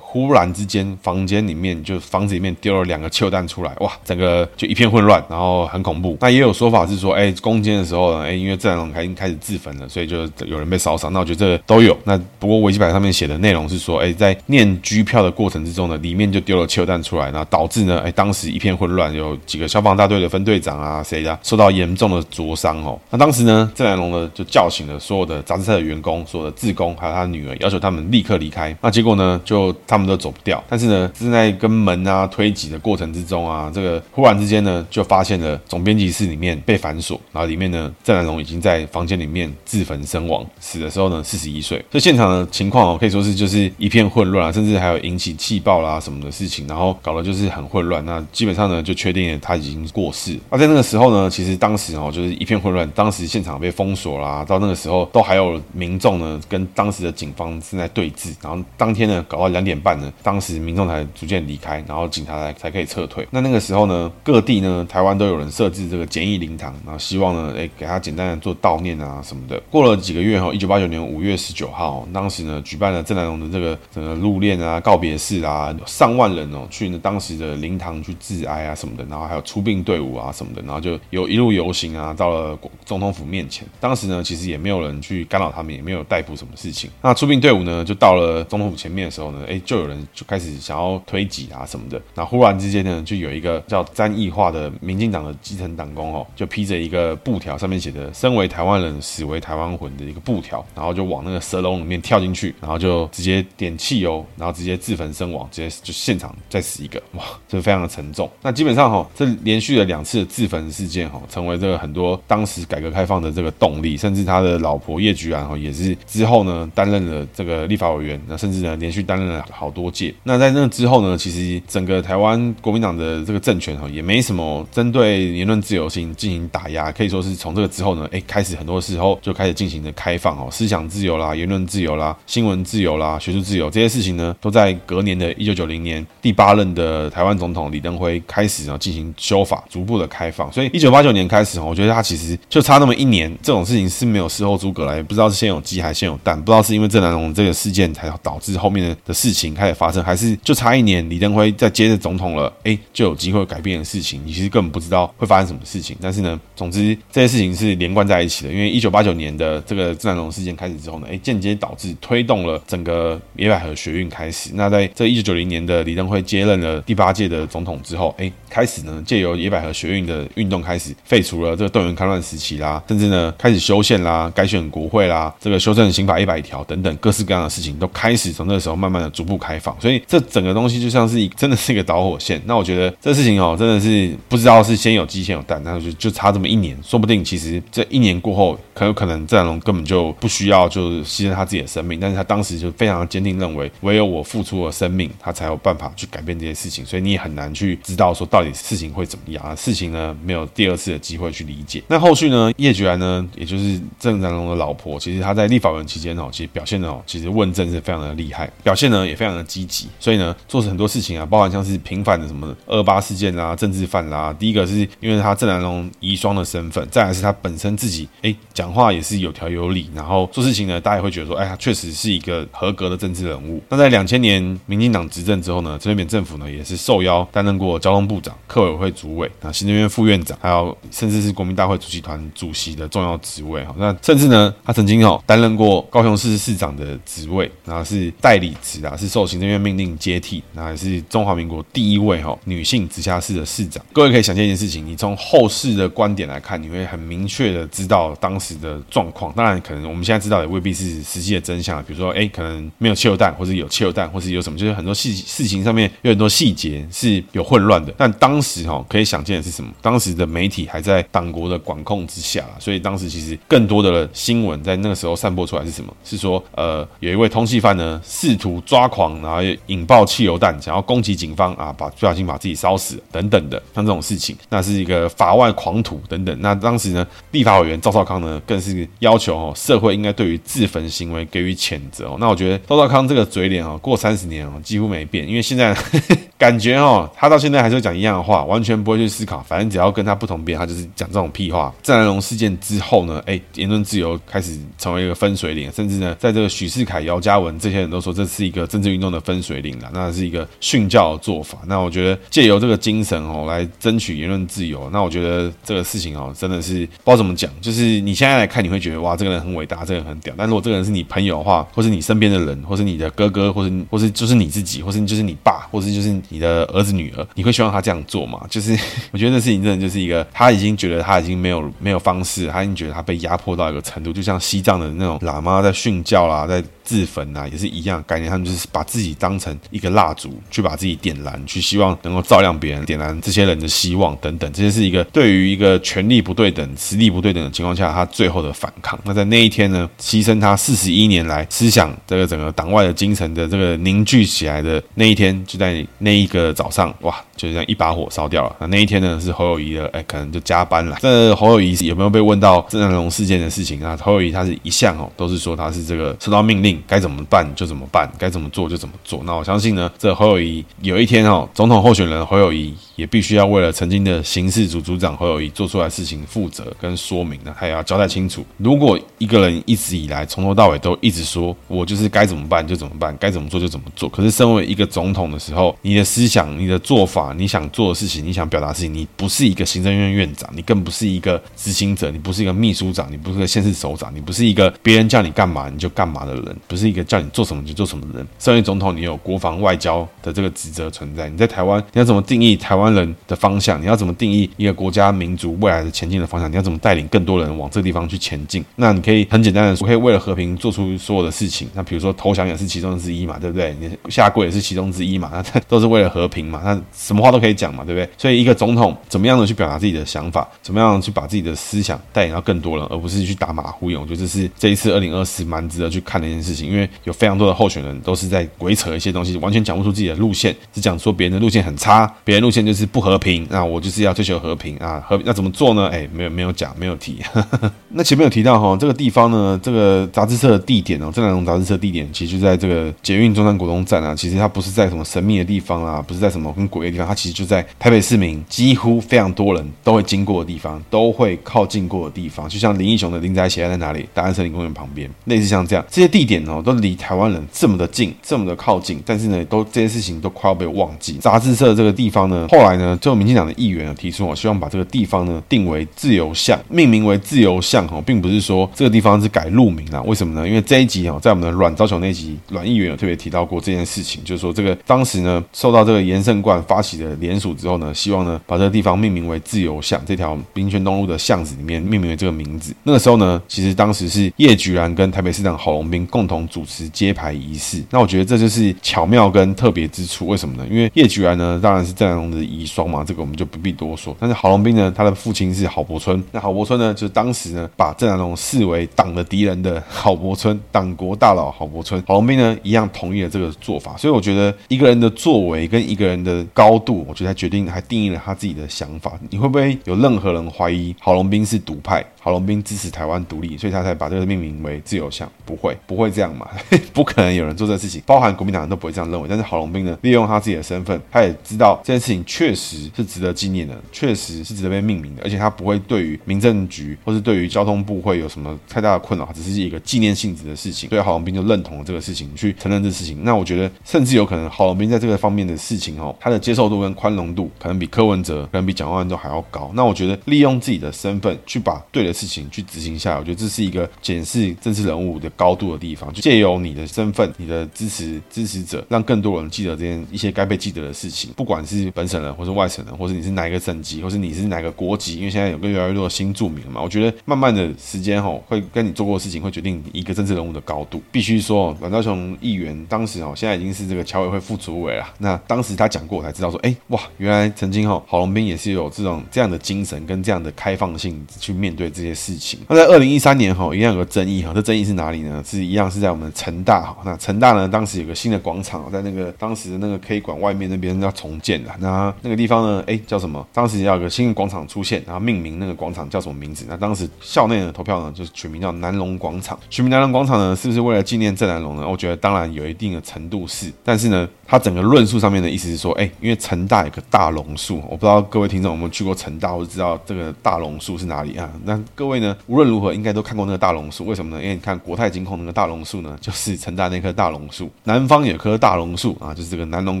忽然之间房间里面就房子里面丢了两个汽弹出来，哇，整个就一片混乱，然后很恐怖。那也有说法是说，哎，攻坚的时候呢，哎，因为郑南榕已经开始自焚了，所以就有人被烧伤。那我觉得这都有。那不过维基百科上面写的内容是说，哎，在念居票的过程之中呢，里面就丢了汽油弹出来，然后导致呢，哎，当时一片混乱，有几个消防大队的分队长啊，谁的受到严重的灼伤哦。那当时呢，郑南榕呢就叫醒了所有的杂志社的员工、所有的志工，还有他女儿，要求他们立刻离开。那结果呢，就他们都走不掉。但是呢，正在跟门啊推挤的过程之中啊，这个忽然之间呢，就发现了总编辑室里面被反锁，然后里面呢，郑南榕已经在房间里面自焚身亡，死的时候呢，四十一岁。所以现场的情况哦，可以以说是就是一片混乱啊，甚至还有引起气爆啦什么的事情，然后搞得就是很混乱。那基本上呢，就确定了他已经过世。那在那个时候呢，其实当时哦，就是一片混乱，当时现场被封锁啦，到那个时候都还有民众呢跟当时的警方正在对峙。然后当天呢，搞到两点半呢，当时民众才逐渐离开，然后警察才才可以撤退。那那个时候呢，各地呢，台湾都有人设置这个简易灵堂，然后希望呢，哎，给他简单的做悼念啊什么的。过了几个月哈，一九八九年五月十九号，当时呢，举办了郑南榕的这个整个入殓啊、告别式啊，上万人哦去呢当时的灵堂去致哀啊什么的，然后还有出殡队伍啊什么的，然后就有一路游行啊，到了总统府面前。当时呢，其实也没有人去干扰他们，也没有逮捕什么事情。那出殡队伍呢，就到了总统府前面的时候呢，哎，就有人就开始想要推挤啊什么的。那忽然之间呢，就有一个叫詹益化的民进党的基层党工哦，就披着一个布条，上面写的“身为台湾人，死为台湾魂”的一个布条，然后就往那个蛇笼里面跳进去，然后就就直接点汽油，然后直接自焚身亡，直接就现场再死一个，哇，这非常的沉重。那基本上哈，这连续了两次的自焚事件哈，成为这个很多当时改革开放的这个动力，甚至他的老婆叶菊兰哈也是之后呢担任了这个立法委员，那甚至呢连续担任了好多届。那在那之后呢，其实整个台湾国民党的这个政权哈也没什么针对言论自由性进行打压，可以说是从这个之后呢，哎，开始很多时候就开始进行的开放哦，思想自由啦，言论自由啦，新闻自自由啦，学术自由这些事情呢，都在隔年的一九九零年第八任的台湾总统李登辉开始呢进行修法，逐步的开放。所以一九八九年开始，我觉得他其实就差那么一年，这种事情是没有事后诸葛来，不知道是先有鸡还是先有蛋，不知道是因为郑南榕这个事件才导致后面的的事情开始发生，还是就差一年李登辉再接着总统了，哎，就有机会改变的事情，你其实根本不知道会发生什么事情。但是呢，总之这些事情是连贯在一起的，因为一九八九年的这个郑南榕事件开始之后呢，哎，间接导致推动了整个野百合学运开始。那在这一九九零年的李登辉接任了第八届的总统之后，哎，开始呢借由野百合学运的运动开始废除了这个动员戡乱时期啦，甚至呢开始修宪 啦、改选国会啦、这个修正刑法一百条等等各式各样的事情都开始从那个时候慢慢的逐步开放。所以这整个东西就像是真的是一个导火线。那我觉得这事情哦，真的是不知道是先有鸡先有蛋，那就就差这么一年，说不定其实这一年过后，很有可能郑南榕根本就不需要就是牺牲他自己的生命，但是他当时就非常坚定认为，唯有我付出了生命，他才有办法去改变这些事情。所以你也很难去知道说到底事情会怎么样？事情呢没有第二次的机会去理解。那后续呢，叶菊兰呢，也就是郑南榕的老婆，其实她在立法院期间哦，其实表现的哦，其实问政是非常的厉害，表现呢也非常的积极。所以呢，做很多事情啊，包含像是平反的什么二八事件啦、政治犯啦。第一个是因为他郑南榕遗孀的身份，再来是他本身自己哎讲话也是有条有理，然后做事情呢，大家会觉得说，哎，他确实是一个合格的政治人物。那在两千年民进党执政之后呢，陈水扁政府呢也是受邀担任过交通部长、客委会主委、啊行政院副院长，还有甚至是国民大会主席团主席的重要职位哈。那甚至呢，他曾经哦担任过高雄市市长的职位，然后是代理职啊，是受行政院命令接替，那也是中华民国第一位哈女性直辖市的市长。各位可以想见一件事情，你从后世的观点来看，你会很明确的知道当时的状况。当然，可能我们现在知道也未必是实际的真相，比如说，哎，可能没有汽油弹，或者有汽油弹，或是有什么，就是很多细事情上面有很多细节是有混乱的。但当时哈可以想见的是什么？当时的媒体还在党国的管控之下，所以当时其实更多的新闻在那个时候散播出来是什么？是说，呃，有一位通缉犯呢试图抓狂，然后引爆汽油弹，想要攻击警方啊，把不小心把自己烧死等等的，像这种事情，那是一个法外狂徒等等。那当时呢，立法委员赵少康呢更是要求哦，社会应该对于自焚行为给予谴责哦。那我觉得周道康这个嘴脸哦，过三十年哦，几乎没变，因为现在呵 呵感觉哦，他到现在还是会讲一样的话，完全不会去思考，反正只要跟他不同边，他就是讲这种屁话。郑南龙事件之后呢，哎，言论自由开始成为一个分水岭，甚至呢，在这个许世凯、姚嘉文这些人都说这是一个政治运动的分水岭了，那是一个训教的做法。那我觉得借由这个精神哦，来争取言论自由，那我觉得这个事情哦，真的是不知道怎么讲，就是你现在来看，你会觉得哇，这个人很伟大，这个人很屌。但如果这个人是你朋友的话，或是你身边的人，或是你的哥哥，或是或是就是你自己，或是就是你爸，或是就是你的儿子女儿，你会希望他这样做吗？就是 我觉得那事情真的就是一个，他已经觉得他已经没有没有方式，他已经觉得他被压迫到一个程度，就像西藏的那种喇嘛在训教啦，在。自焚啊，也是一样概念。他们就是把自己当成一个蜡烛，去把自己点燃，去希望能够照亮别人，点燃这些人的希望等等。这些是一个对于一个权力不对等、实力不对等的情况下，他最后的反抗。那在那一天呢，牺牲他四十一年来思想这个整个党外的精神的这个凝聚起来的那一天，就在那一个早上，哇，就这样一把火烧掉了。那那一天呢，是侯友谊的，哎，可能就加班了。这侯友谊有没有被问到郑南龙事件的事情啊？侯友谊他是一向哦，都是说他是这个收到命令。该怎么办就怎么办，该怎么做就怎么做。那我相信呢，这侯友谊有一天哦，总统候选人侯友谊也必须要为了曾经的刑事组组长侯友谊做出来事情负责跟说明。那他也要交代清楚。如果一个人一直以来从头到尾都一直说我就是该怎么办就怎么办，该怎么做就怎么做，可是身为一个总统的时候，你的思想、你的做法、你想做的事情、你想表达事情，你不是一个行政院院长，你更不是一个执行者，你不是一个秘书长，你不是个县市首长，你不是一个别人叫你干嘛你就干嘛的人，不是一个叫你做什么就做什么的人。身为总统，你有国防外交的这个职责存在。你在台湾，你要怎么定义台湾人的方向？你要怎么定义一个国家民族未来的前进的方向？你要怎么带领更多人往这个地方去前进？那你可以很简单的说，可以为了和平做出所有的事情。那比如说投降也是其中之一嘛，对不对？你下跪也是其中之一嘛，那都是为了和平嘛。那什么话都可以讲嘛，对不对？所以一个总统怎么样的去表达自己的想法，怎么样去把自己的思想带领到更多人，而不是去打马虎眼。我觉得这是这一次二零二四蛮值得去看的一件事情，因为有非常多的候选人都是在鬼扯一些东西，完全讲不出自己的路线，只讲说别人的路线很差，别人路线就是是不和平，那我就是要追求和平啊，和平那怎么做呢？哎，没有没有讲，没有提。那前面有提到哈，这个地方呢，这个杂志社的地点哦，这两种杂志社地点其实就在这个捷运中山国中站啊，其实它不是在什么神秘的地方啊，不是在什么很诡异的地方，它其实就在台北市民几乎非常多人都会经过的地方，都会靠近过的地方，就像林义雄的林宅血案在哪里？大安森林公园旁边，类似像这样这些地点哦，都离台湾人这么的近，这么的靠近，但是呢，都这些事情都快要被忘记。杂志社这个地方呢，后来来呢，就民进党的议员呢提出，我希望把这个地方呢定为自由巷，命名为自由巷哦，并不是说这个地方是改路名啊。为什么呢？因为这一集哦，在我们的阮昭雄那集，阮议员有特别提到过这件事情，就是说这个当时呢，受到这个颜胜冠发起的联署之后呢，希望呢把这个地方命名为自由巷，这条民权东路的巷子里面命名为这个名字。那个时候呢，其实当时是叶菊兰跟台北市长郝龙斌共同主持揭牌仪式。那我觉得这就是巧妙跟特别之处。为什么呢？因为叶菊兰呢，当然是这样的遗孀嘛，这个我们就不必多说。但是郝龙斌呢，他的父亲是郝柏村，那郝柏村呢，就是当时呢把郑南榕视为党的敌人的郝柏村，党国大佬郝柏村，郝龙斌呢一样同意了这个做法。所以我觉得一个人的作为跟一个人的高度，我觉得他决定还定义了他自己的想法。你会不会有任何人怀疑郝龙斌是独派？郝龙斌支持台湾独立，所以他才把这个命名为自由巷。不会，不会这样嘛？不可能有人做这事情，包含国民党人都不会这样认为。但是郝龙斌呢，利用他自己的身份，他也知道这件事情确实是值得纪念的，确实是值得被命名的，而且他不会对于民政局或是对于交通部会有什么太大的困扰，只是一个纪念性质的事情。所以郝龙斌就认同了这个事情，去承认这事情。那我觉得，甚至有可能郝龙斌在这个方面的事情哦，他的接受度跟宽容度可能比柯文哲，可能比蒋万安都还要高。那我觉得，利用自己的身份去把对的事情去执行下来，我觉得这是一个检视政治人物的高度的地方。就借由你的身份、你的支持支持者，让更多人记得这件一些该被记得的事情。不管是本省人，或是外省人，或是你是哪一个省籍，或是你是哪个国籍，因为现在有个越来越多的新住民嘛。我觉得慢慢的时间吼，会跟你做过的事情会决定一个政治人物的高度。必须说，阮昭雄议员当时哦，现在已经是这个侨委会副主委了。那当时他讲过，我才知道说，哎哇，原来曾经吼郝龙斌也是有这种这样的精神跟这样的开放性去面对这些事情。那在二零一三年吼，一样有个争议哈，这争议是哪里呢？是一样是在我们成大哈。那成大呢，当时有个新的广场，在那个当时的那个 K 馆外面那边要重建的。那那个地方呢，哎，叫什么？当时要有个新的广场出现，然后命名那个广场叫什么名字？那当时校内的投票呢，就是取名叫南龙广场。取名南龙广场呢，是不是为了纪念郑南榕呢？我觉得当然有一定的程度是，但是呢，它整个论述上面的意思是说，哎，因为成大有个大榕树，我不知道各位听众有没有去过成大，或者知道这个大榕树是哪里啊？那各位呢，无论如何应该都看过那个大榕树，为什么呢？因为你看国泰金控那个大榕树呢，就是成大那棵大榕树。南方有棵大榕树啊，就是这个南龙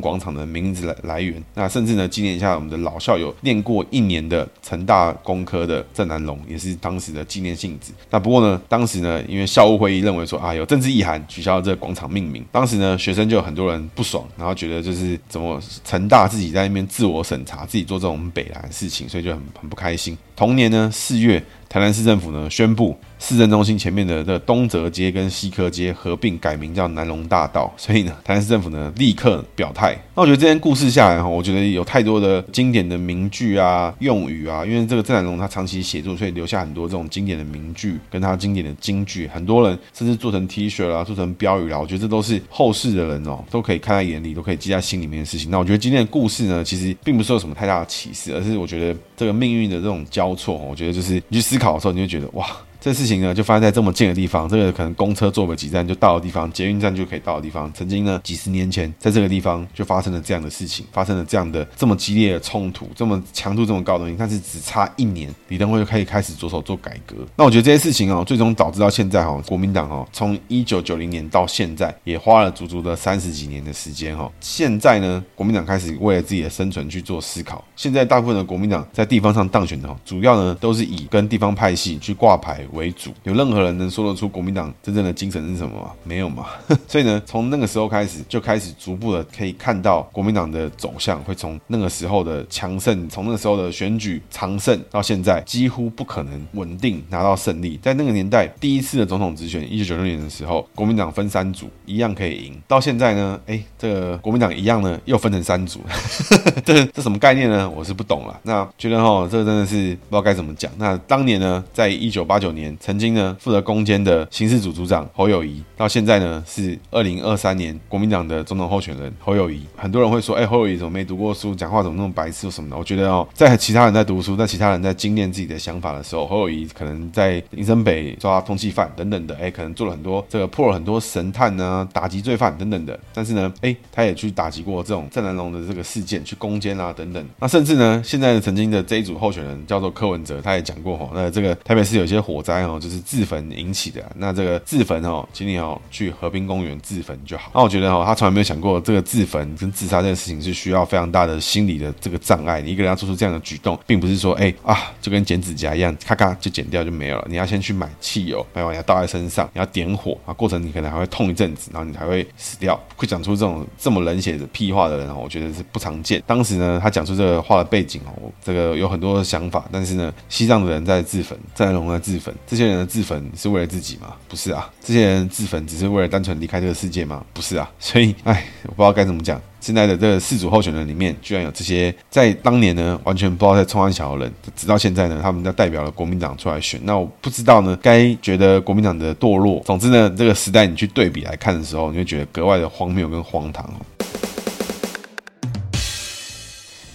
广场的名字来来源。那甚至呢，纪念一下我们的老校友念过一年的成大工科的郑南龙，也是当时的纪念性质。那不过呢，当时呢，因为校务会议认为说啊，有政治意涵，取消了这个广场命名。当时呢，学生就有很多人不爽，然后觉得就是怎么成大自己在那边自我审查，自己做这种北蓝的事情，所以就很很不开心。同年呢，四月。台南市政府呢宣布，市政中心前面的这东泽街跟西科街合并改名叫南龙大道，所以呢，台南市政府呢立刻表态。那我觉得这件故事下来哈，我觉得有太多的经典的名句啊、用语啊，因为这个郑南榕他长期写作，所以留下很多这种经典的名句跟他经典的金句，很多人甚至做成 T 恤啦、做成标语啦，我觉得这都是后世的人哦都可以看在眼里，都可以记在心里面的事情。那我觉得今天的故事呢，其实并不是有什么太大的启示，而是我觉得这个命运的这种交错，我觉得就是你去思考的时候，你就觉得哇。这事情呢，就发生在这么近的地方，这个可能公车坐个几站就到的地方，捷运站就可以到的地方。曾经呢，几十年前，在这个地方就发生了这样的事情，发生了这样的这么激烈的冲突，这么强度这么高的东西，但是只差一年，李登辉就可以开始着手做改革。那我觉得这些事情哦，最终导致到现在哈，国民党哦，从一九九零年到现在，也花了足足的三十几年的时间哈。现在呢，国民党开始为了自己的生存去做思考。现在大部分的国民党在地方上当选的哈，主要呢都是以跟地方派系去挂牌为主，有任何人能说得出国民党真正的精神是什么吗？没有嘛。所以呢，从那个时候开始，就开始逐步的可以看到国民党的走向，会从那个时候的强盛，从那个时候的选举常胜，到现在几乎不可能稳定拿到胜利。在那个年代，第一次的总统直选，一九九六年的时候，国民党分三组，一样可以赢。到现在呢，哎，这个国民党一样呢，又分成三组，这这什么概念呢？我是不懂了。那觉得哈，这个真的是不知道该怎么讲。那当年呢，在一九八九，年曾经呢，负责攻坚的刑事组组长侯友谊，到现在呢是二零二三年国民党的总统候选人侯友谊。很多人会说，哎，侯友宜怎么没读过书，讲话怎么那么白痴什么的？我觉得哦，在其他人在读书，在其他人在精炼自己的想法的时候，侯友宜可能在林森北抓通缉犯等等的，哎，可能做了很多这个破了很多神探啊，打击罪犯等等的。但是呢，哎，他也去打击过这种郑南榕的这个事件，去攻坚啊等等。那甚至呢，现在曾经的这一组候选人叫做柯文哲，他也讲过哈，那这个台北市有些火灾哦，就是自焚引起的，那这个自焚哦，请你哦去河滨公园自焚就好。那我觉得哦，他从来没有想过这个自焚跟自杀这件事情是需要非常大的心理的这个障碍。你一个人要做出这样的举动，并不是说哎啊就跟剪指甲一样，咔咔就剪掉就没有了。你要先去买汽油，买完要倒在身上，你要点火啊，过程你可能还会痛一阵子，然后你才会死掉。会讲出这种这么冷血的屁话的人哦，我觉得是不常见。当时呢，他讲出这个话的背景哦，这个有很多的想法，但是呢，西藏的人在自焚，郑南榕在自焚，这些人的自焚是为了自己吗？不是啊，这些人自焚只是为了单纯离开这个世界吗？不是啊，所以，哎，我不知道该怎么讲。现在的这个四组候选人里面，居然有这些在当年呢完全不知道在冲安小的人，直到现在呢，他们在代表了国民党出来选。那我不知道呢，该觉得国民党的堕落。总之呢，这个时代你去对比来看的时候，你会觉得格外的荒谬跟荒唐。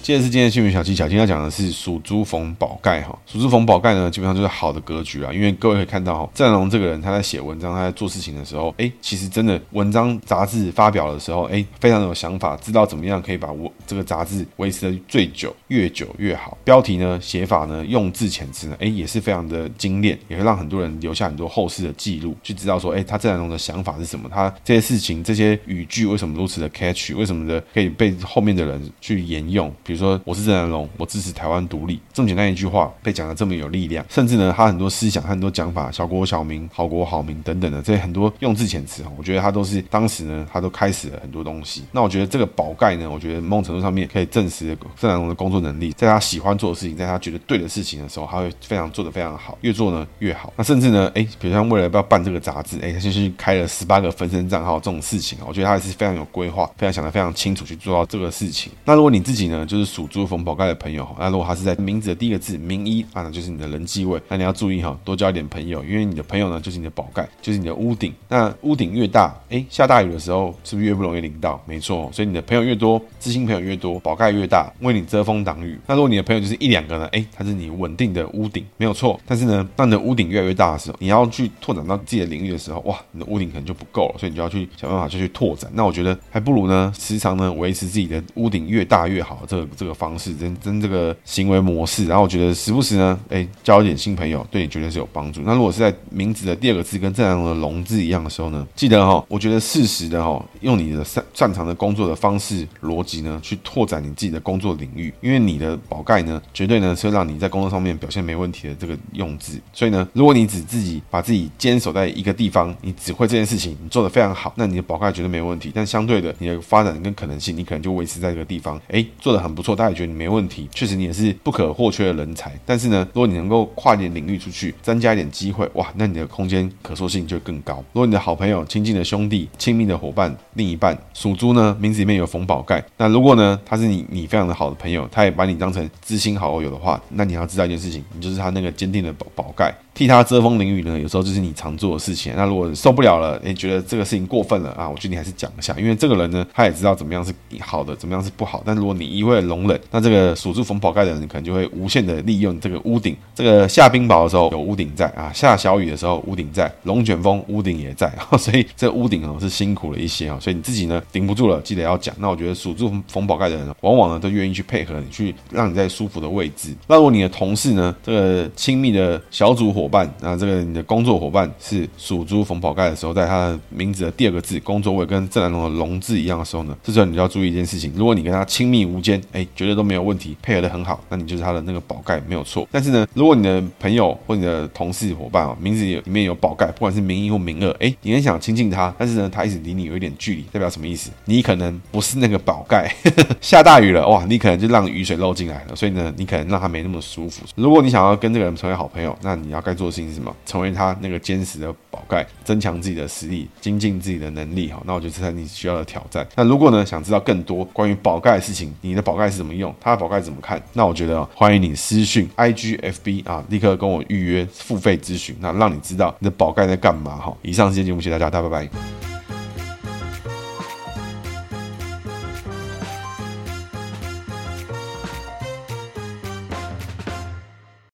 接着是今天的新闻小技巧，今天要讲的是属猪逢宝盖哈，属猪逢宝盖呢，基本上就是好的格局啊。因为各位可以看到哈，郑南榕这个人他在写文章，他在做事情的时候，哎，其实真的文章杂志发表的时候，哎，非常的有想法，知道怎么样可以把我这个杂志维持的最久，越久越好。标题呢，写法呢，用字遣词呢，哎，也是非常的精炼，也会让很多人留下很多后世的记录，去知道说，哎，他郑南榕的想法是什么，他这些事情这些语句为什么如此的 catch，为什么的可以被后面的人去沿用。比如说，我是郑南榕，我支持台湾独立，这么简单一句话被讲得这么有力量，甚至呢，他很多思想、很多讲法，小国小民、好国好民等等的这些很多用字遣词哈，我觉得他都是当时呢，他都开始了很多东西。那我觉得这个宝盖呢，我觉得某种程度上面可以证实郑南榕的工作能力，在他喜欢做的事情，在他觉得对的事情的时候，他会非常做得非常好，越做呢越好。那甚至呢，哎，比如像为了要办这个杂志，哎，他就去开了十八个分身账号这种事情啊，我觉得他也是非常有规划，非常想得非常清楚去做到这个事情。那如果你自己呢，就是是属猪逢宝盖的朋友，那如果他是在名字的第一个字名一啊，那就是你的人际位，那你要注意哈，多交一点朋友，因为你的朋友呢就是你的宝盖，就是你的屋顶。那屋顶越大，哎，下大雨的时候是不是越不容易淋到？没错，所以你的朋友越多，知心朋友越多，宝盖越大，为你遮风挡雨。那如果你的朋友就是一两个呢？哎，他是你稳定的屋顶，没有错。但是呢，当你的屋顶越来越大的时候，你要去拓展到自己的领域的时候，哇，你的屋顶可能就不够了，所以你就要去想办法就去拓展。那我觉得还不如呢，时常呢维持自己的屋顶越大越好，这个这个方式，真真这个行为模式。然后我觉得时不时呢，哎，交一点新朋友，对你绝对是有帮助。那如果是在名字的第二个字跟正常的龙字一样的时候呢，记得哈，我觉得适时的哈，用你的擅擅长的工作的方式逻辑呢，去拓展你自己的工作领域，因为你的宝盖呢，绝对呢是让你在工作上面表现没问题的这个用字。所以呢，如果你只自己把自己坚守在一个地方，你只会这件事情，你做的非常好，那你的宝盖绝对没问题。但相对的，你的发展跟可能性，你可能就维持在这个地方，哎，做的很不错，大家也觉得你没问题，确实你也是不可或缺的人才。但是呢，如果你能够跨一点领域出去，增加一点机会，哇，那你的空间可塑性就更高。如果你的好朋友、亲近的兄弟、亲密的伙伴、另一半属猪呢，名字里面有逢宝盖，那如果呢，他是你你非常的好的朋友，他也把你当成知心好友的话，那你要知道一件事情，你就是他那个坚定的宝宝盖。替他遮风淋雨呢，有时候就是你常做的事情。那如果受不了了，你觉得这个事情过分了啊，我觉得你还是讲一下，因为这个人呢，他也知道怎么样是好的，怎么样是不好。但如果你一味容忍，那这个属猪逢宝盖的人可能就会无限的利用这个屋顶。这个下冰雹的时候有屋顶在啊，下小雨的时候屋顶在，龙卷风屋顶也在，所以这屋顶哦是辛苦了一些啊。所以你自己呢顶不住了，记得要讲。那我觉得属猪逢宝盖的人往往呢都愿意去配合你，去让你在舒服的位置。那如果你的同事呢，这个亲密的小组伙伴啊，这个。你的工作伙伴是属猪逢宝盖的时候，在他的名字的第二个字工作位跟正南龙的龙字一样的时候呢，这时候你就要注意一件事情：如果你跟他亲密无间，哎，绝对都没有问题，配合的很好，那你就是他的那个宝盖没有错。但是呢，如果你的朋友或你的同事伙伴啊，名字里面有宝盖，不管是名一或名二，哎，你很想亲近他，但是呢，他一直离你有一点距离，代表什么意思？你可能不是那个宝盖，下大雨了哇，你可能就让雨水漏进来了，所以呢，你可能让他没那么舒服。如果你想要跟这个人成为好朋友，那你要该做的事情是什么？成为他那个坚实的宝盖，增强自己的实力，精进自己的能力。好，那我觉得这是你需要的挑战。那如果呢，想知道更多关于宝盖的事情，你的宝盖怎么用，他的宝盖怎么看？那我觉得欢迎你私讯 IGFB 啊，立刻跟我预约付费咨询，那让你知道你的宝盖在干嘛。好，以上时间节目，谢谢大家，大家拜拜。